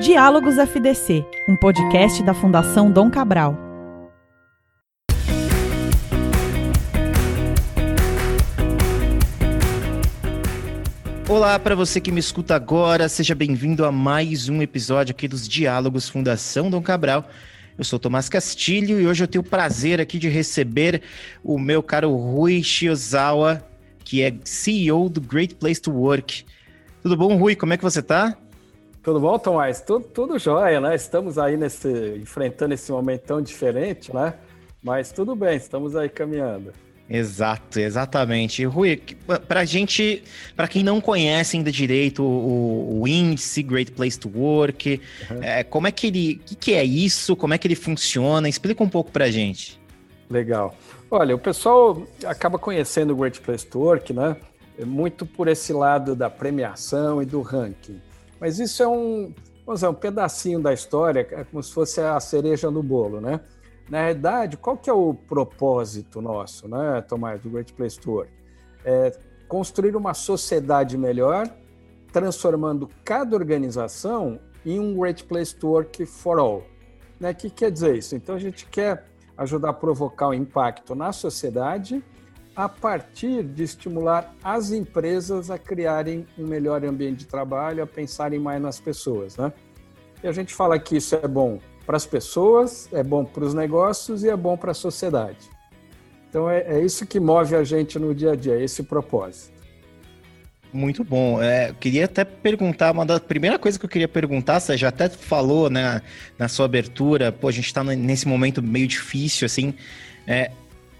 Diálogos FDC, um podcast da Fundação Dom Cabral. Olá para você que me escuta agora, seja bem-vindo a mais um episódio aqui dos Diálogos Fundação Dom Cabral. Eu sou Tomás Castilho e hoje eu tenho o prazer aqui de receber o meu caro Rui Shiozawa, que é CEO do Great Place to Work. Tudo bom, Rui? Como é que você tá? Tudo bom, Tomás? Tudo, tudo jóia, né? Estamos aí nesse, enfrentando esse momento tão diferente, né? Mas tudo bem, estamos aí caminhando. Exato, exatamente. Rui, para gente, para quem não conhece ainda direito o, o índice Great Place to Work, uhum. é, como é que ele, o que, que, é isso? Como é que ele funciona? Explica um pouco para gente. Legal. Olha, o pessoal acaba conhecendo o Great Place to Work, né? Muito por esse lado da premiação e do ranking. Mas isso é um, vamos dizer, um pedacinho da história, é como se fosse a cereja no bolo, né? Na realidade, qual que é o propósito nosso, né, Tomás, do Great Place to Work? É construir uma sociedade melhor, transformando cada organização em um Great Place to Work for All. Né? O que quer dizer isso? Então, a gente quer ajudar a provocar um impacto na sociedade a partir de estimular as empresas a criarem um melhor ambiente de trabalho, a pensarem mais nas pessoas. Né? E a gente fala que isso é bom para as pessoas, é bom para os negócios e é bom para a sociedade. Então é, é, isso que move a gente no dia a dia, esse propósito. Muito bom. É, eu queria até perguntar, uma da primeira coisa que eu queria perguntar, você já até falou né, na sua abertura, pô, a gente está nesse momento meio difícil, assim, é,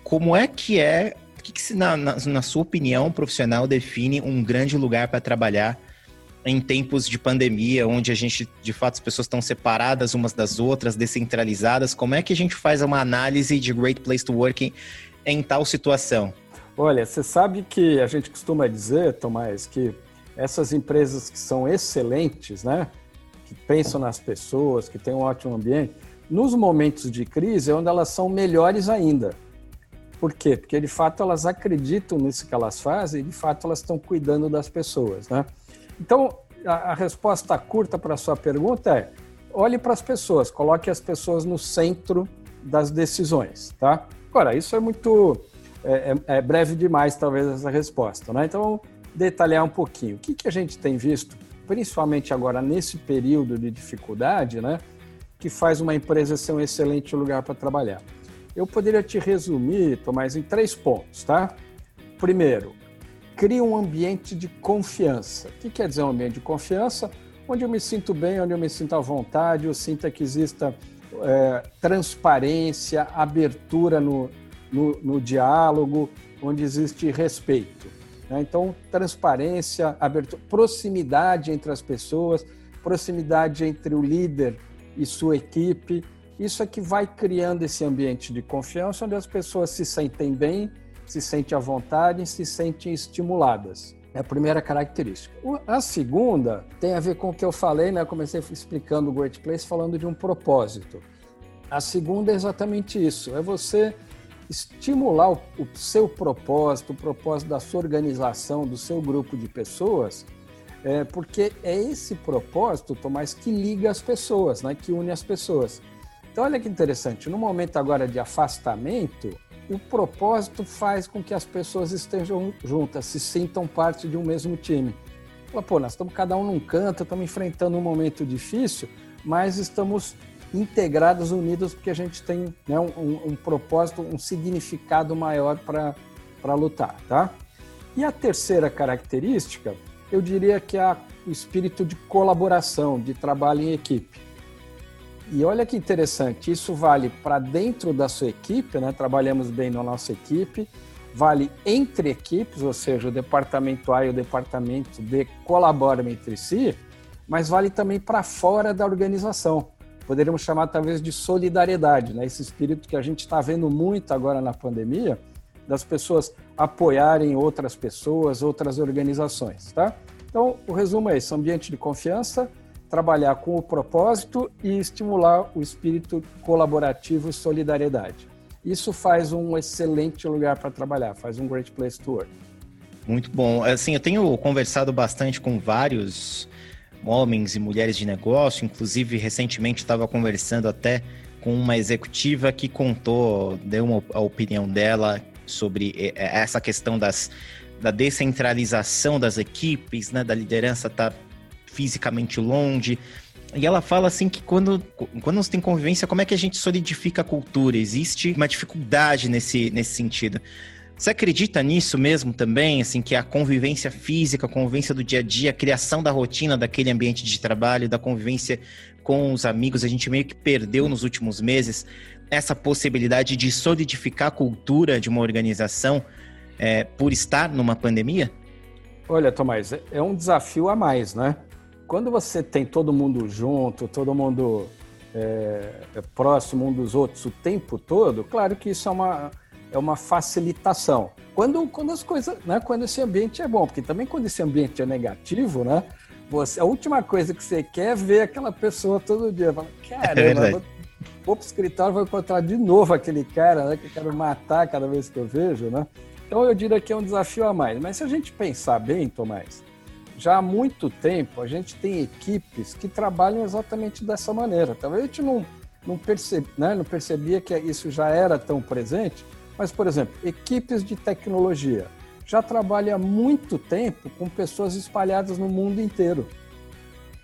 como é que é, que, que na, na, na sua opinião profissional define um grande lugar para trabalhar em tempos de pandemia, onde a gente, de fato, as pessoas estão separadas umas das outras, descentralizadas, como é que a gente faz uma análise de Great Place to Work em, em tal situação? Olha, você sabe que a gente costuma dizer, Tomás, que essas empresas que são excelentes, né, que pensam nas pessoas, que têm um ótimo ambiente, nos momentos de crise é onde elas são melhores ainda. Por quê? Porque de fato elas acreditam nisso que elas fazem e de fato elas estão cuidando das pessoas, né? Então, a, a resposta curta para a sua pergunta é: olhe para as pessoas, coloque as pessoas no centro das decisões, tá? Agora, isso é muito é, é, é breve demais, talvez, essa resposta, né? Então, vamos detalhar um pouquinho. O que, que a gente tem visto, principalmente agora nesse período de dificuldade, né? Que faz uma empresa ser um excelente lugar para trabalhar. Eu poderia te resumir, Tomás, em três pontos, tá? Primeiro, cria um ambiente de confiança. O que quer dizer um ambiente de confiança? Onde eu me sinto bem, onde eu me sinto à vontade, eu sinto que exista é, transparência, abertura no, no, no, diálogo, onde existe respeito. Né? Então, transparência, abertura, proximidade entre as pessoas, proximidade entre o líder e sua equipe. Isso é que vai criando esse ambiente de confiança, onde as pessoas se sentem bem se sentem à vontade se sentem estimuladas. É a primeira característica. A segunda tem a ver com o que eu falei, né? Comecei explicando o Great Place falando de um propósito. A segunda é exatamente isso: é você estimular o, o seu propósito, o propósito da sua organização, do seu grupo de pessoas, é, porque é esse propósito, Tomás, que liga as pessoas, né? que une as pessoas. Então, olha que interessante, no momento agora de afastamento, o propósito faz com que as pessoas estejam juntas, se sintam parte de um mesmo time. Fala, pô, nós estamos cada um num canto, estamos enfrentando um momento difícil, mas estamos integrados, unidos, porque a gente tem né, um, um, propósito, um significado maior para lutar, tá? E a terceira característica, eu diria que é o espírito de colaboração, de trabalho em equipe. E olha que interessante, isso vale para dentro da sua equipe, né? Trabalhamos bem na nossa equipe, vale entre equipes, ou seja, o departamento A e o departamento B colaboram entre si, mas vale também para fora da organização. Poderíamos chamar talvez de solidariedade, né? Esse espírito que a gente está vendo muito agora na pandemia, das pessoas apoiarem outras pessoas, outras organizações, tá? Então, o resumo é esse: ambiente de confiança, trabalhar com o propósito e estimular o espírito colaborativo e solidariedade. Isso faz um excelente lugar para trabalhar, faz um great place to work. Muito bom. Assim, eu tenho conversado bastante com vários homens e mulheres de negócio. Inclusive, recentemente estava conversando até com uma executiva que contou, deu uma, a opinião dela sobre essa questão das, da descentralização das equipes, né, da liderança tá fisicamente longe. E ela fala assim que quando, quando você tem convivência, como é que a gente solidifica a cultura? Existe uma dificuldade nesse, nesse sentido. Você acredita nisso mesmo também, assim, que a convivência física, a convivência do dia a dia, a criação da rotina daquele ambiente de trabalho, da convivência com os amigos, a gente meio que perdeu nos últimos meses essa possibilidade de solidificar a cultura de uma organização é, por estar numa pandemia? Olha, Tomás, é um desafio a mais, né? Quando você tem todo mundo junto, todo mundo é, é próximo um dos outros o tempo todo, claro que isso é uma é uma facilitação. Quando, quando as coisas, né, quando esse ambiente é bom, porque também quando esse ambiente é negativo, né, você, a última coisa que você quer é ver aquela pessoa todo dia. Fala, Caramba, é vou, vou para o escritório, vou encontrar de novo aquele cara né, que eu quero matar cada vez que eu vejo, né? Então eu diria que é um desafio a mais. Mas se a gente pensar bem, Tomás, já há muito tempo a gente tem equipes que trabalham exatamente dessa maneira. Talvez a gente não, não, percebe, né, não percebia que isso já era tão presente, mas, por exemplo, equipes de tecnologia já trabalham há muito tempo com pessoas espalhadas no mundo inteiro.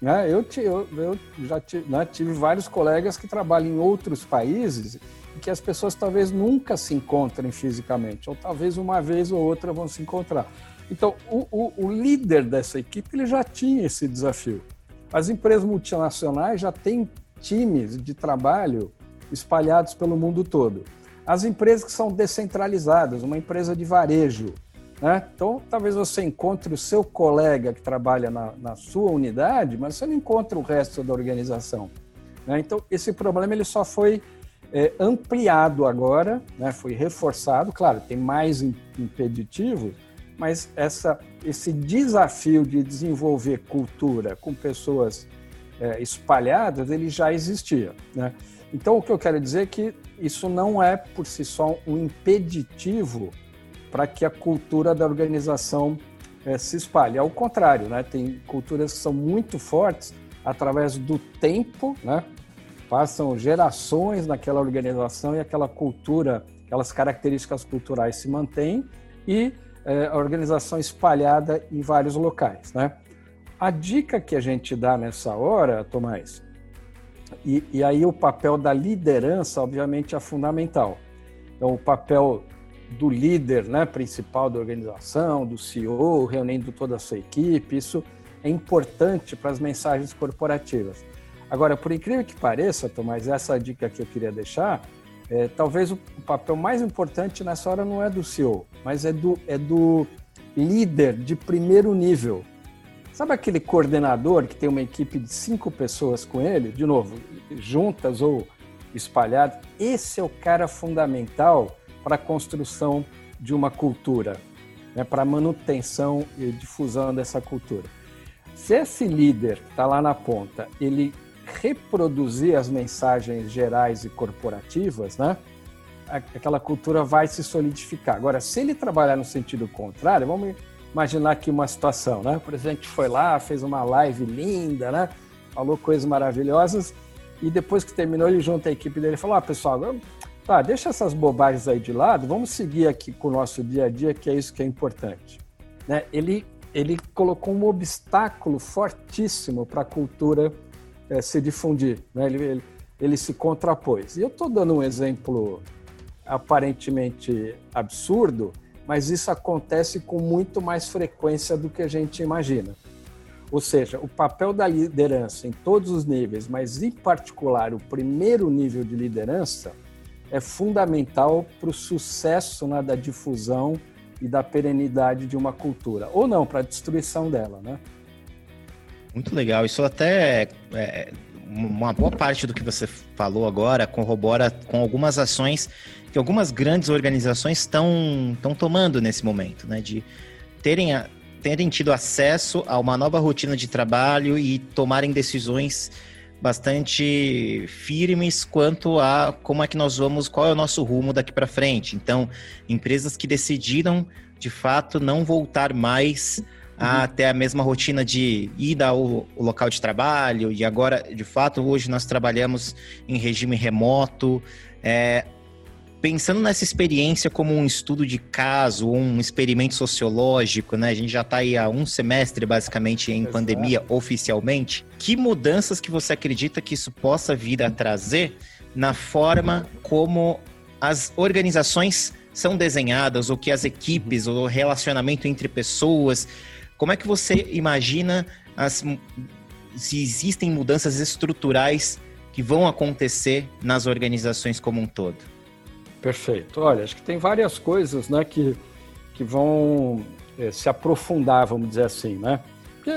Né? Eu, eu, eu já tive, né, tive vários colegas que trabalham em outros países e que as pessoas talvez nunca se encontrem fisicamente, ou talvez uma vez ou outra vão se encontrar. Então, o, o, o líder dessa equipe ele já tinha esse desafio. As empresas multinacionais já têm times de trabalho espalhados pelo mundo todo. As empresas que são descentralizadas, uma empresa de varejo. Né? Então, talvez você encontre o seu colega que trabalha na, na sua unidade, mas você não encontra o resto da organização. Né? Então, esse problema ele só foi é, ampliado agora, né? foi reforçado. Claro, tem mais impeditivos, mas essa, esse desafio de desenvolver cultura com pessoas é, espalhadas, ele já existia. Né? Então, o que eu quero dizer é que isso não é, por si só, um impeditivo para que a cultura da organização é, se espalhe. Ao contrário, né? tem culturas que são muito fortes através do tempo, né? passam gerações naquela organização e aquela cultura, aquelas características culturais se mantêm e é, a organização espalhada em vários locais. Né? A dica que a gente dá nessa hora, Tomás, e, e aí o papel da liderança, obviamente, é fundamental. Então, o papel do líder né, principal da organização, do CEO, reunindo toda a sua equipe, isso é importante para as mensagens corporativas. Agora, por incrível que pareça, Tomás, essa dica que eu queria deixar, é, talvez o, papel mais importante nessa hora não é do CEO, mas é do, é do líder de primeiro nível, Sabe aquele coordenador que tem uma equipe de cinco pessoas com ele, de novo, juntas ou espalhadas? Esse é o cara fundamental para a construção de uma cultura, né, para a manutenção e difusão dessa cultura. Se esse líder que está lá na ponta, ele reproduzir as mensagens gerais e corporativas, né, aquela cultura vai se solidificar. Agora, se ele trabalhar no sentido contrário, vamos imaginar aqui uma situação, né? O presidente foi lá, fez uma live linda, né? Falou coisas maravilhosas e depois que terminou ele junta a equipe dele e falou: "Ah, pessoal, tá, deixa essas bobagens aí de lado, vamos seguir aqui com o nosso dia a dia, que é isso que é importante". Né? Ele ele colocou um obstáculo fortíssimo para a cultura é, se difundir, né? Ele, ele, ele se contrapôs. E eu estou dando um exemplo aparentemente absurdo, mas isso acontece com muito mais frequência do que a gente imagina. Ou seja, o papel da liderança em todos os níveis, mas em particular o primeiro nível de liderança, é fundamental para o sucesso né, da difusão e da perenidade de uma cultura, ou não, para a destruição dela, né? Muito legal. Isso até é, uma boa parte do que você falou agora corrobora com algumas ações que algumas grandes organizações estão tomando nesse momento, né? De terem, a, terem tido acesso a uma nova rotina de trabalho e tomarem decisões bastante firmes quanto a como é que nós vamos, qual é o nosso rumo daqui para frente. Então, empresas que decidiram, de fato, não voltar mais a ter a mesma rotina de ida ao, local de trabalho, e agora, de fato, hoje nós trabalhamos em regime remoto. É, pensando nessa experiência como um estudo de caso, um experimento sociológico, né? A gente já está aí há um semestre basicamente em Exato. pandemia oficialmente. Que mudanças que você acredita que isso possa vir a trazer na forma como as organizações são desenhadas, ou que as equipes, o relacionamento entre pessoas. Como é que você imagina as, se existem mudanças estruturais que vão acontecer nas organizações como um todo? Perfeito. Olha, acho que tem várias coisas né, que, que vão é, se aprofundar, vamos dizer assim, né? Porque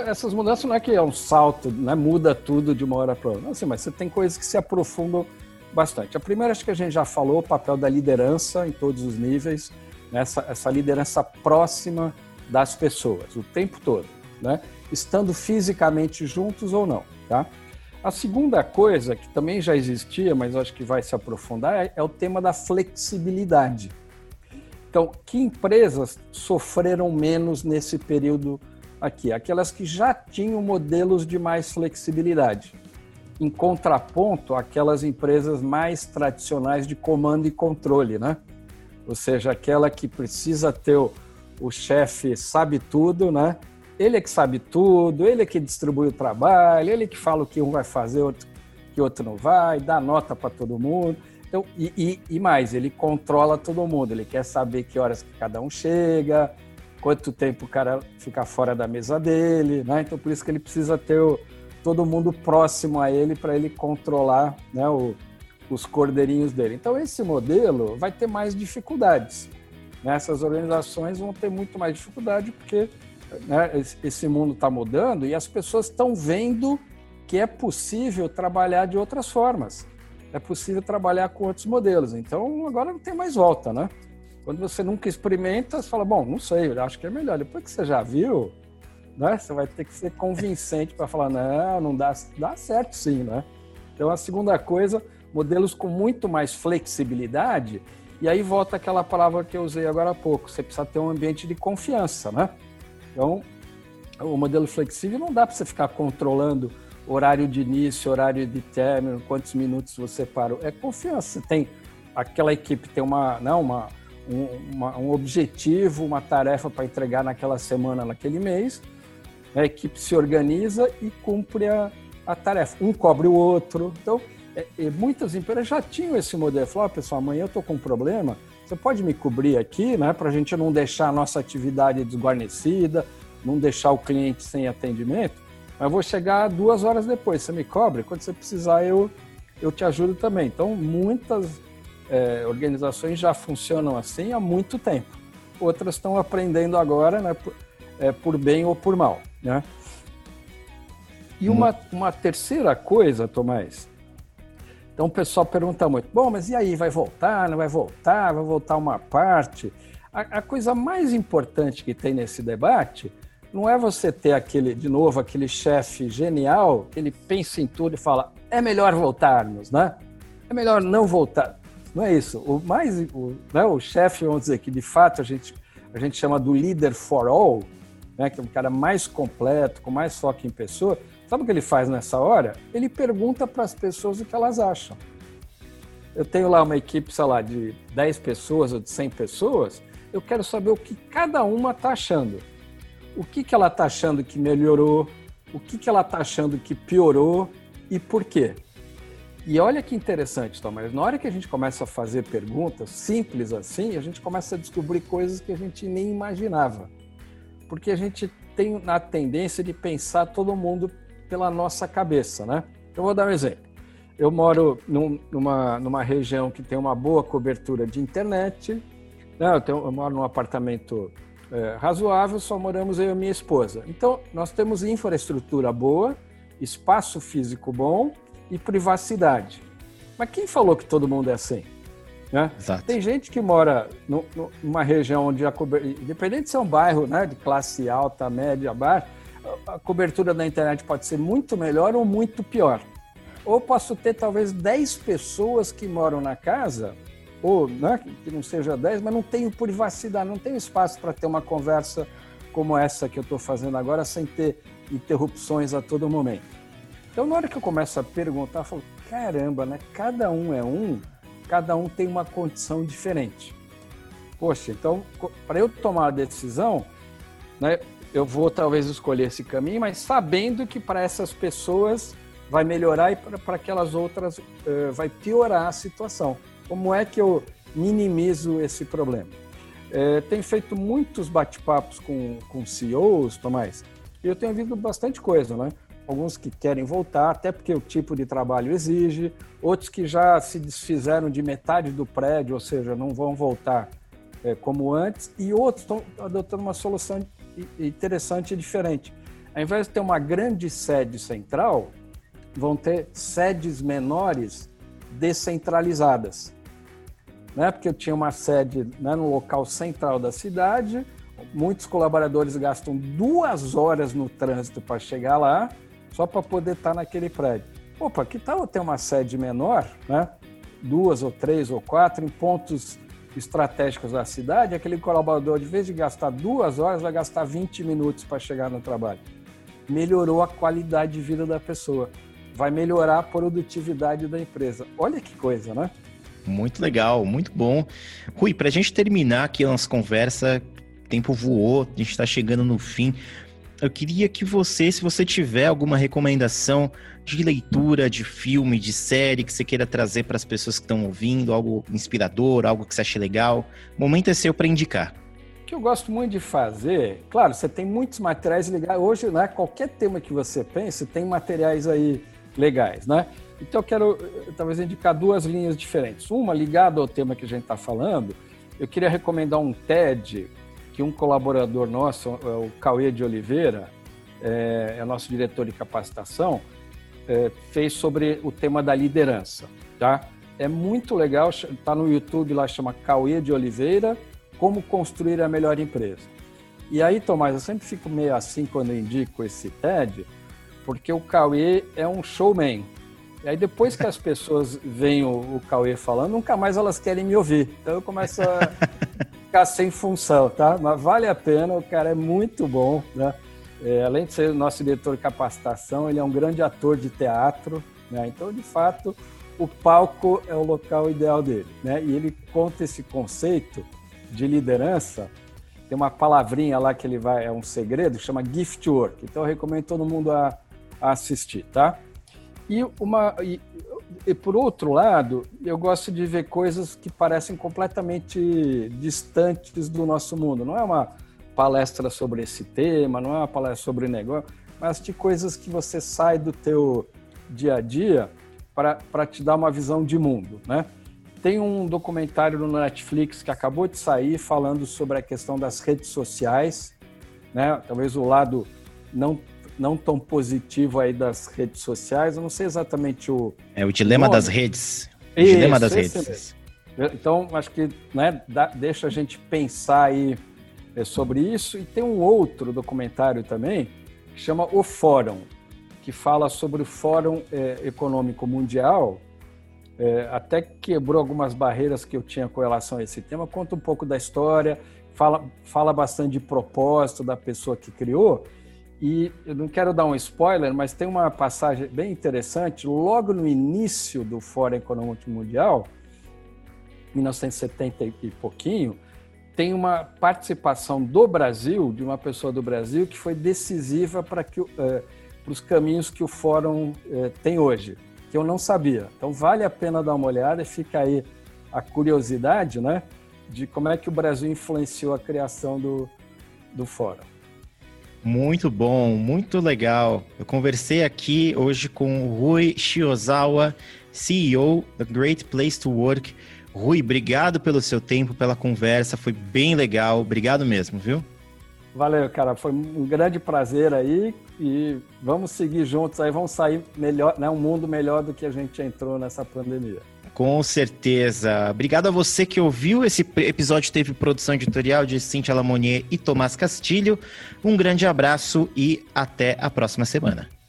essas mudanças não é que é um salto, né, muda tudo de uma hora para outra. Não, assim, mas você tem coisas que se aprofundam bastante. A primeira, acho que a gente já falou, o papel da liderança em todos os níveis, né, essa, essa liderança próxima das pessoas, o tempo todo, né? estando fisicamente juntos ou não. Tá? A segunda coisa, que também já existia, mas acho que vai se aprofundar, é, é o tema da flexibilidade. Então, que empresas sofreram menos nesse período aqui? Aquelas que já tinham modelos de mais flexibilidade, em contraponto àquelas empresas mais tradicionais de comando e controle, né? Ou seja, aquela que precisa ter o, o chefe sabe tudo, né? Ele é que sabe tudo, ele é que distribui o trabalho, ele é que fala o que um vai fazer, outro, que outro não vai, dá nota para todo mundo. Então, e, e, e, mais, ele controla todo mundo, ele quer saber que horas que cada um chega, quanto tempo o cara fica fora da mesa dele, né? Então, por isso que ele precisa ter o, todo mundo próximo a ele para ele controlar né, o, os cordeirinhos dele. Então, esse modelo vai ter mais dificuldades. Né? Essas organizações vão ter muito mais dificuldade porque né, esse mundo está mudando e as pessoas estão vendo que é possível trabalhar de outras formas. É possível trabalhar com outros modelos. Então, agora não tem mais volta, né? Quando você nunca experimenta, você fala, bom, não sei, acho que é melhor. Depois que você já viu, né, você vai ter que ser convincente para falar, não, não dá, dá certo sim, né? Então, a segunda coisa, modelos com muito mais flexibilidade, e aí volta aquela palavra que eu usei agora há pouco, você precisa ter um ambiente de confiança, né? Então, o modelo flexível não dá para você ficar controlando horário de início, horário de término, quantos minutos você parou. É confiança. Você tem aquela equipe tem uma, não, uma, um, uma, um objetivo, uma tarefa para entregar naquela semana, naquele mês. A equipe se organiza e cumpre a, a tarefa. Um cobre o outro. Então, é, é, muitas empresas já tinham esse modelo. Falaram, oh, pessoal, amanhã eu estou com um problema, você pode me cobrir aqui, né, para a gente não deixar a nossa atividade desguarnecida, não deixar o cliente sem atendimento, mas vou chegar duas horas depois, você me cobre, quando você precisar eu, eu te ajudo também. Então, muitas é, organizações já funcionam assim há muito tempo. Outras estão aprendendo agora, né, por, é, por bem ou por mal. Né? E uma, uma terceira coisa, Tomás, então o pessoal pergunta muito: bom, mas e aí, vai voltar? Não vai voltar? Vai voltar uma parte? A, a coisa mais importante que tem nesse debate não é você ter aquele, de novo, aquele chefe genial que ele pensa em tudo e fala: é melhor voltarmos, né? É melhor não voltar. Não é isso. O mais, o, né, o chefe, vamos dizer, que de fato a gente, a gente chama do leader for all, né, que é um cara mais completo, com mais foco em pessoa, Sabe o que ele faz nessa hora? Ele pergunta para as pessoas o que elas acham. Eu tenho lá uma equipe, sei lá, de 10 pessoas ou de 100 pessoas, eu quero saber o que cada uma está achando. O que, que ela está achando que melhorou, o que, que ela está achando que piorou e por quê. E olha que interessante, Tomás, na hora que a gente começa a fazer perguntas simples assim, a gente começa a descobrir coisas que a gente nem imaginava. Porque a gente tem a tendência de pensar todo mundo pela nossa cabeça, né? Eu vou dar um exemplo. Eu moro num, numa, numa região que tem uma boa cobertura de internet, né? eu, tenho, eu moro num apartamento é, razoável, só moramos eu e minha esposa. Então, nós temos infraestrutura boa, espaço físico bom e privacidade. Mas quem falou que todo mundo é assim? Né? Tem gente que mora no, numa região onde a cobertura, independente de ser um bairro né, de classe alta, média, baixa, a cobertura da internet pode ser muito melhor ou muito pior. Ou posso ter talvez 10 pessoas que moram na casa, ou né, que não seja 10, mas não tenho privacidade, não tenho espaço para ter uma conversa como essa que eu estou fazendo agora, sem ter interrupções a todo momento. Então, na hora que eu começo a perguntar, eu falo, caramba, né? Cada um é um, cada um tem uma condição diferente. Poxa, então, para eu tomar a decisão, né, eu vou talvez escolher esse caminho, mas sabendo que para essas pessoas vai melhorar e para aquelas outras uh, vai piorar a situação. Como é que eu minimizo esse problema? É, tenho feito muitos bate-papos com, com CEOs, Tomás, e eu tenho ouvido bastante coisa, né? Alguns que querem voltar, até porque o tipo de trabalho exige, outros que já se desfizeram de metade do prédio, ou seja, não vão voltar é, como antes, e outros estão adotando uma solução interessante e diferente. Ao invés de ter uma grande sede central, vão ter sedes menores descentralizadas. Né? Porque eu tinha uma sede né, no local central da cidade, muitos colaboradores gastam duas horas no trânsito para chegar lá, só para poder estar tá naquele prédio. Opa, que tal eu ter uma sede menor, né? duas ou três ou quatro, em pontos estratégicos da cidade, aquele colaborador, de vez de gastar duas horas, vai gastar 20 minutos para chegar no trabalho. Melhorou a qualidade de vida da pessoa vai melhorar a produtividade da empresa. Olha que coisa, né? Muito legal, muito bom. Rui, para a gente terminar aqui a nossa conversa, tempo voou, a gente está chegando no fim. Eu queria que você, se você tiver alguma recomendação de leitura, de filme, de série que você queira trazer para as pessoas que estão ouvindo, algo inspirador, algo que você ache legal, o momento é seu para indicar. O que eu gosto muito de fazer, claro, você tem muitos materiais ligados. Hoje, né, qualquer tema que você pense, tem materiais aí legais, né? Então eu quero eh, talvez indicar duas linhas diferentes. Uma ligada ao tema que a gente está falando, eu queria recomendar um TED que um colaborador nosso, é o Cauê de Oliveira, é, é nosso diretor de capacitação, é, fez sobre o tema da liderança, tá? É muito legal, está no YouTube lá, chama Cauê de Oliveira, Como Construir a Melhor Empresa. E aí, Tomás, eu sempre fico meio assim quando indico esse TED, porque o Cauê é um showman. E aí depois que as pessoas veem o, o Cauê falando, nunca mais elas querem me ouvir. Então eu começo a ficar sem função, tá? Mas vale a pena, o cara é muito bom, né? É, além de ser nosso diretor de capacitação, ele é um grande ator de teatro, né? Então, de fato, o palco é o local ideal dele, né? E ele conta esse conceito de liderança tem uma palavrinha lá que ele vai, é um segredo, chama gift work. Então eu recomendo todo mundo a, a assistir, tá? E, uma, e, e, por outro lado, eu gosto de ver coisas que parecem completamente distantes do nosso mundo. Não é uma palestra sobre esse tema, não é uma palestra sobre negócio, mas de coisas que você sai do teu dia a dia para te dar uma visão de mundo, né? Tem um documentário no Netflix que acabou de sair falando sobre a questão das redes sociais, né? Talvez o lado não não tão positivo aí das redes sociais. Eu não sei exatamente o. É o dilema nome. das redes. O Isso, dilema das redes. Então, acho que né, dá, deixa a gente pensar aí é, sobre isso. E tem um outro documentário também, que chama O Fórum, que fala sobre o Fórum é, Econômico Mundial. É, até quebrou algumas barreiras que eu tinha com relação a esse tema. Conta um pouco da história, fala, fala bastante de propósito da pessoa que criou e eu não quero dar um spoiler, mas tem uma passagem bem interessante, logo no início do Fórum Econômico Mundial, 1970 e pouquinho, tem uma participação do Brasil, de uma pessoa do Brasil, que foi decisiva para que, uh, para os caminhos que o Fórum uh, tem hoje, que eu não sabia. Então vale a pena dar uma olhada e fica aí a curiosidade né, de como é que o Brasil influenciou a criação do, do Fórum. Muito bom, muito legal. Eu conversei aqui hoje com o Rui Shiozawa, CEO da Great Place to Work. Rui, obrigado pelo seu tempo, pela conversa, foi bem legal. Obrigado mesmo, viu? Valeu, cara. Foi um grande prazer aí e vamos seguir juntos aí, vamos sair melhor, né, um mundo melhor do que a gente entrou nessa pandemia. Com certeza. Obrigado a você que ouviu. Esse episódio teve produção editorial de Cintia Lamonier e Tomás Castilho. Um grande abraço e até a próxima semana.